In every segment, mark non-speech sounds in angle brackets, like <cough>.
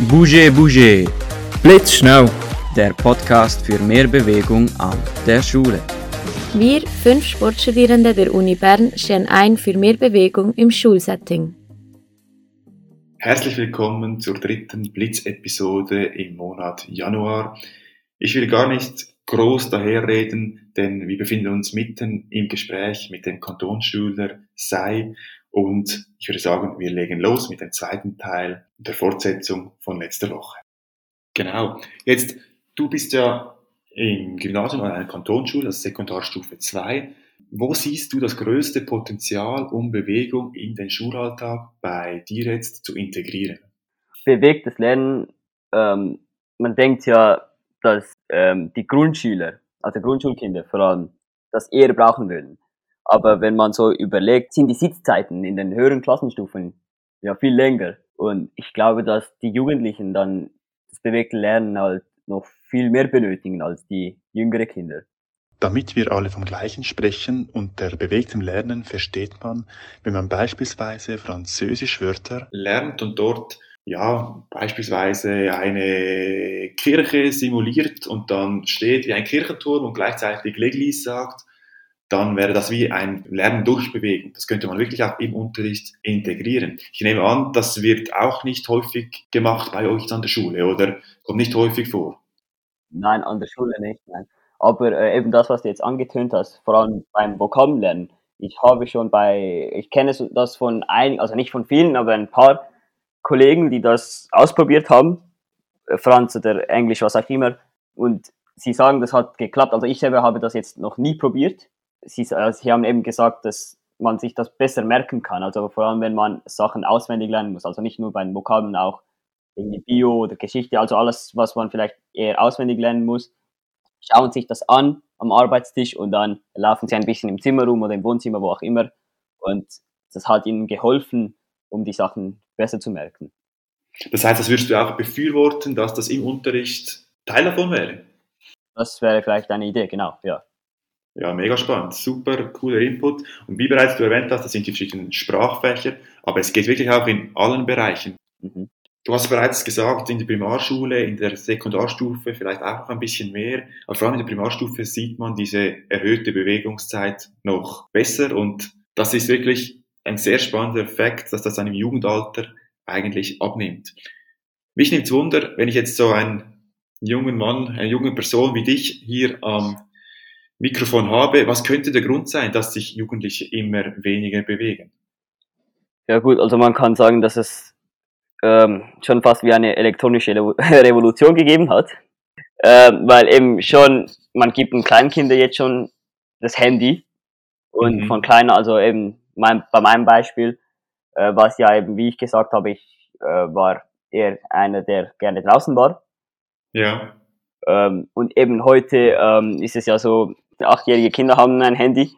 Bouge Bouge. Blitzschnell. Der Podcast für mehr Bewegung an der Schule. Wir, fünf Sportstudierende der Uni Bern, stehen ein für mehr Bewegung im Schulsetting. Herzlich willkommen zur dritten Blitzepisode im Monat Januar. Ich will gar nicht groß daherreden, denn wir befinden uns mitten im Gespräch mit dem Kantonsschüler Sei und ich würde sagen, wir legen los mit dem zweiten Teil der Fortsetzung von letzter Woche. Genau. Jetzt, du bist ja im Gymnasium an einer Kantonsschule, also Sekundarstufe 2. Wo siehst du das größte Potenzial, um Bewegung in den Schulalltag bei dir jetzt zu integrieren? Bewegtes Lernen, ähm, man denkt ja, dass ähm, die Grundschüler, also Grundschulkinder vor allem, das eher brauchen würden. Aber wenn man so überlegt, sind die Sitzzeiten in den höheren Klassenstufen ja viel länger. Und ich glaube, dass die Jugendlichen dann das bewegte Lernen halt noch viel mehr benötigen als die jüngere Kinder. Damit wir alle vom Gleichen sprechen, unter bewegtem Lernen versteht man, wenn man beispielsweise Französischwörter lernt und dort ja, beispielsweise eine Kirche simuliert und dann steht wie ein Kirchenturm und gleichzeitig Leglis sagt, dann wäre das wie ein Lernen durchbewegen. Das könnte man wirklich auch im Unterricht integrieren. Ich nehme an, das wird auch nicht häufig gemacht bei euch an der Schule oder kommt nicht häufig vor. Nein, an der Schule nicht. Nein. Aber äh, eben das, was du jetzt angetönt hast, vor allem beim Vokabellernen. Ich habe schon bei, ich kenne das von einigen, also nicht von vielen, aber ein paar Kollegen, die das ausprobiert haben, äh, Franz oder Englisch, was auch immer, und sie sagen, das hat geklappt. Also ich selber habe das jetzt noch nie probiert. Sie, äh, sie haben eben gesagt, dass man sich das besser merken kann. Also vor allem, wenn man Sachen auswendig lernen muss. Also nicht nur bei den Vokabeln, auch irgendwie Bio oder Geschichte, also alles, was man vielleicht eher auswendig lernen muss. Schauen sich das an am Arbeitstisch und dann laufen sie ein bisschen im Zimmer rum oder im Wohnzimmer, wo auch immer. Und das hat ihnen geholfen, um die Sachen besser zu merken. Das heißt, das würdest du auch befürworten, dass das im Unterricht Teil davon wäre? Das wäre vielleicht eine Idee, genau, ja. Ja, mega spannend, super cooler Input. Und wie bereits du erwähnt hast, das sind die verschiedenen Sprachfächer, aber es geht wirklich auch in allen Bereichen. Mhm. Du hast bereits gesagt, in der Primarschule, in der Sekundarstufe vielleicht auch noch ein bisschen mehr, aber vor allem in der Primarstufe sieht man diese erhöhte Bewegungszeit noch besser und das ist wirklich ein sehr spannender Effekt, dass das dann im Jugendalter eigentlich abnimmt. Mich nimmt Wunder, wenn ich jetzt so einen jungen Mann, eine junge Person wie dich hier am Mikrofon habe, was könnte der Grund sein, dass sich Jugendliche immer weniger bewegen? Ja gut, also man kann sagen, dass es ähm, schon fast wie eine elektronische <laughs> Revolution gegeben hat, ähm, weil eben schon, man gibt den Kleinkinder jetzt schon das Handy und mhm. von kleiner, also eben mein, bei meinem Beispiel äh, war es ja eben, wie ich gesagt habe, ich äh, war eher einer, der gerne draußen war. Ja. Ähm, und eben heute ähm, ist es ja so, achtjährige Kinder haben ein Handy.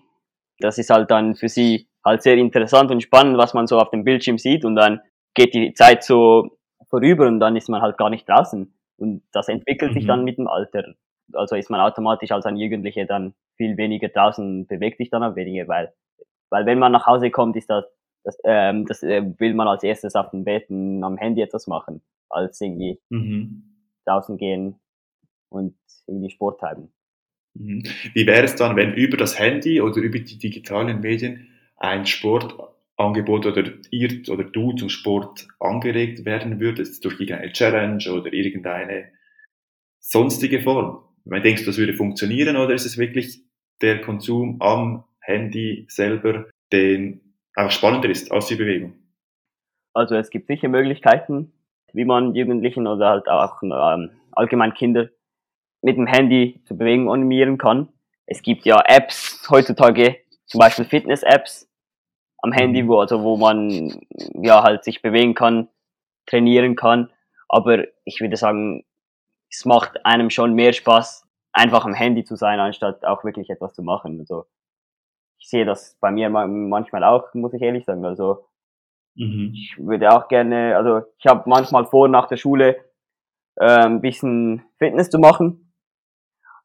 Das ist halt dann für sie halt sehr interessant und spannend, was man so auf dem Bildschirm sieht und dann geht die Zeit so vorüber und dann ist man halt gar nicht draußen. Und das entwickelt mhm. sich dann mit dem Alter. Also ist man automatisch als ein Jugendlicher dann viel weniger draußen, bewegt sich dann auch weniger, weil weil wenn man nach Hause kommt, ist das, das, ähm, das äh, will man als erstes auf dem Bett am Handy etwas machen, als irgendwie mhm. draußen gehen und irgendwie Sport treiben. Mhm. Wie wäre es dann, wenn über das Handy oder über die digitalen Medien ein Sportangebot oder ihr oder du zum Sport angeregt werden würdest durch irgendeine Challenge oder irgendeine sonstige Form? Man denkst, das würde funktionieren oder ist es wirklich der Konsum am Handy selber, den auch spannender ist als die Bewegung? Also es gibt sicher Möglichkeiten, wie man Jugendlichen oder halt auch ähm, allgemein Kinder mit dem Handy zur Bewegung animieren kann. Es gibt ja Apps heutzutage, zum Beispiel Fitness-Apps am Handy, mhm. wo, also wo man ja halt sich bewegen kann, trainieren kann. Aber ich würde sagen, es macht einem schon mehr Spaß, einfach am Handy zu sein, anstatt auch wirklich etwas zu machen. Also ich sehe das bei mir manchmal auch, muss ich ehrlich sagen. Also mhm. ich würde auch gerne, also ich habe manchmal vor, nach der Schule äh, ein bisschen Fitness zu machen.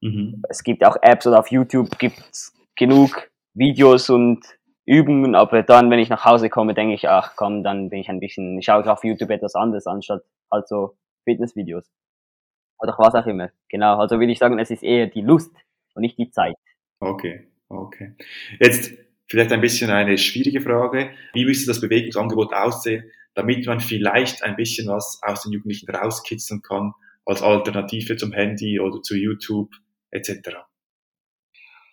Mhm. Es gibt auch Apps oder auf YouTube gibt's genug Videos und Übungen, aber dann, wenn ich nach Hause komme, denke ich, ach komm, dann bin ich ein bisschen, ich schaue auf YouTube etwas anderes, anstatt also Fitnessvideos. Oder was auch immer. Genau, also würde ich sagen, es ist eher die Lust und nicht die Zeit. Okay, okay. Jetzt vielleicht ein bisschen eine schwierige Frage. Wie müsste das Bewegungsangebot aussehen, damit man vielleicht ein bisschen was aus den Jugendlichen rauskitzeln kann, als Alternative zum Handy oder zu YouTube etc.?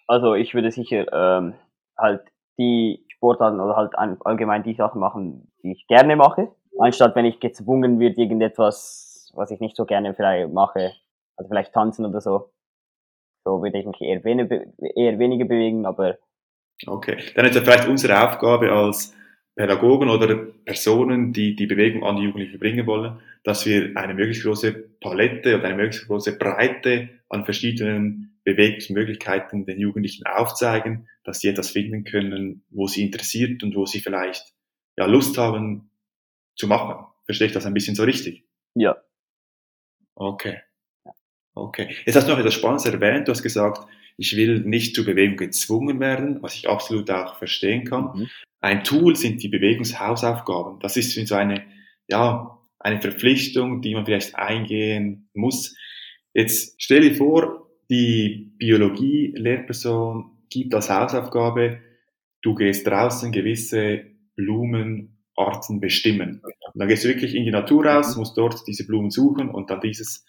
Also ich würde sicher ähm, halt die Sportarten oder halt allgemein die Sachen machen, die ich gerne mache, anstatt wenn ich gezwungen wird, irgendetwas, was ich nicht so gerne vielleicht mache, also vielleicht tanzen oder so. So würde ich mich eher, wenig, eher weniger bewegen, aber Okay, dann ist ja vielleicht unsere Aufgabe als Pädagogen oder Personen, die die Bewegung an die Jugendlichen bringen wollen, dass wir eine möglichst große Palette oder eine möglichst große Breite an verschiedenen Bewegungsmöglichkeiten den Jugendlichen aufzeigen, dass sie etwas finden können, wo sie interessiert und wo sie vielleicht ja Lust haben zu machen. Verstehe ich das ein bisschen so richtig? Ja. Okay. Okay. Jetzt hast du noch etwas Spannendes erwähnt. Du hast gesagt, ich will nicht zur Bewegung gezwungen werden, was ich absolut auch verstehen kann. Mhm. Ein Tool sind die Bewegungshausaufgaben. Das ist so eine, ja, eine Verpflichtung, die man vielleicht eingehen muss. Jetzt stell dir vor, die Biologie-Lehrperson gibt als Hausaufgabe, du gehst draußen gewisse Blumenarten bestimmen. Und dann gehst du wirklich in die Natur raus, musst dort diese Blumen suchen und dann dieses,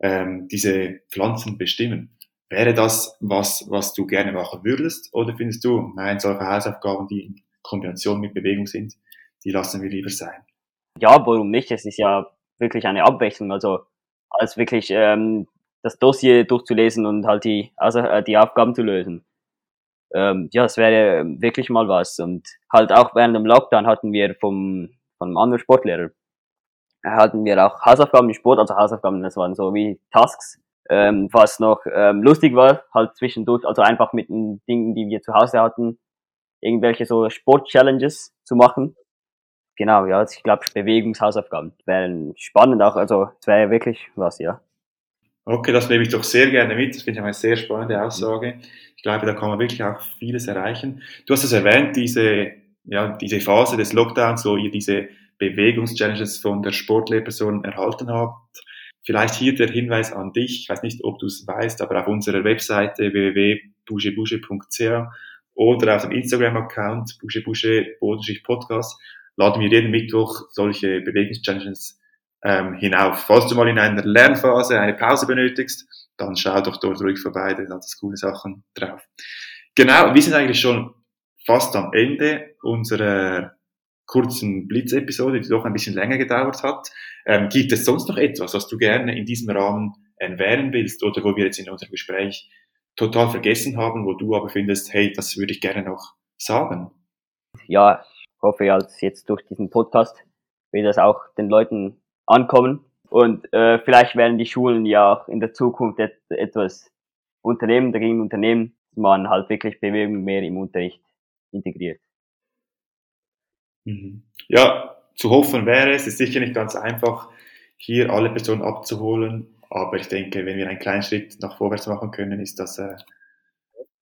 ähm, diese Pflanzen bestimmen. Wäre das was, was du gerne machen würdest? Oder findest du, nein, solche Hausaufgaben, die in Kombination mit Bewegung sind, die lassen wir lieber sein? Ja, warum nicht? Es ist ja wirklich eine Abwechslung. Also als wirklich ähm, das Dossier durchzulesen und halt die, also, äh, die Aufgaben zu lösen. Ähm, ja, es wäre wirklich mal was. Und halt auch während dem Lockdown hatten wir vom, von einem anderen Sportlehrer, hatten wir auch Hausaufgaben im Sport, also Hausaufgaben, das waren so wie Tasks, ähm, was noch ähm, lustig war, halt zwischendurch, also einfach mit den Dingen, die wir zu Hause hatten, irgendwelche so Sport-Challenges zu machen. Genau, ja, also ich glaube, Bewegungshausaufgaben wären spannend auch, also es wäre wirklich was, ja. Okay, das nehme ich doch sehr gerne mit. Das finde ich eine sehr spannende Aussage. Ich glaube, da kann man wirklich auch vieles erreichen. Du hast es erwähnt, diese, ja, diese Phase des Lockdowns, wo ihr diese Bewegungschallenges von der Sportlehrperson erhalten habt. Vielleicht hier der Hinweis an dich. Ich weiß nicht, ob du es weißt, aber auf unserer Webseite www.bougebouge.ch oder auf dem Instagram-Account bougebouge-podcast laden wir jeden Mittwoch solche Bewegungschallenges ähm, hinauf. Falls du mal in einer Lernphase eine Pause benötigst, dann schau doch dort ruhig vorbei, da sind coole Sachen drauf. Genau, wir sind eigentlich schon fast am Ende unserer kurzen Blitzepisode, die doch ein bisschen länger gedauert hat. Ähm, gibt es sonst noch etwas, was du gerne in diesem Rahmen erwähnen willst oder wo wir jetzt in unserem Gespräch total vergessen haben, wo du aber findest, hey, das würde ich gerne noch sagen? Ja, hoffe, als jetzt durch diesen Podcast wird das auch den Leuten ankommen und äh, vielleicht werden die Schulen ja auch in der Zukunft et etwas unternehmen, dagegen unternehmen, man halt wirklich Bewegung mehr im Unterricht integriert. Mhm. Ja, zu hoffen wäre es. Es ist sicher nicht ganz einfach, hier alle Personen abzuholen. Aber ich denke, wenn wir einen kleinen Schritt nach vorwärts machen können, ist das äh,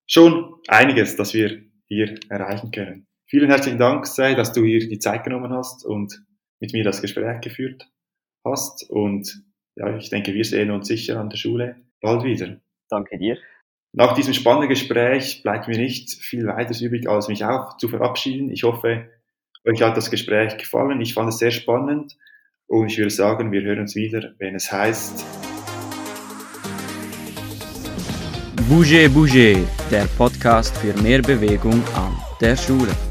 schon einiges, das wir hier erreichen können. Vielen herzlichen Dank, Sei, dass du hier die Zeit genommen hast und mit mir das Gespräch geführt hast. Und ja, ich denke, wir sehen uns sicher an der Schule bald wieder. Danke dir. Nach diesem spannenden Gespräch bleibt mir nicht viel weiteres übrig, als mich auch zu verabschieden. Ich hoffe, euch hat das Gespräch gefallen. Ich fand es sehr spannend und ich würde sagen, wir hören uns wieder, wenn es heißt. Bouge Bouge, der Podcast für mehr Bewegung an der Schule.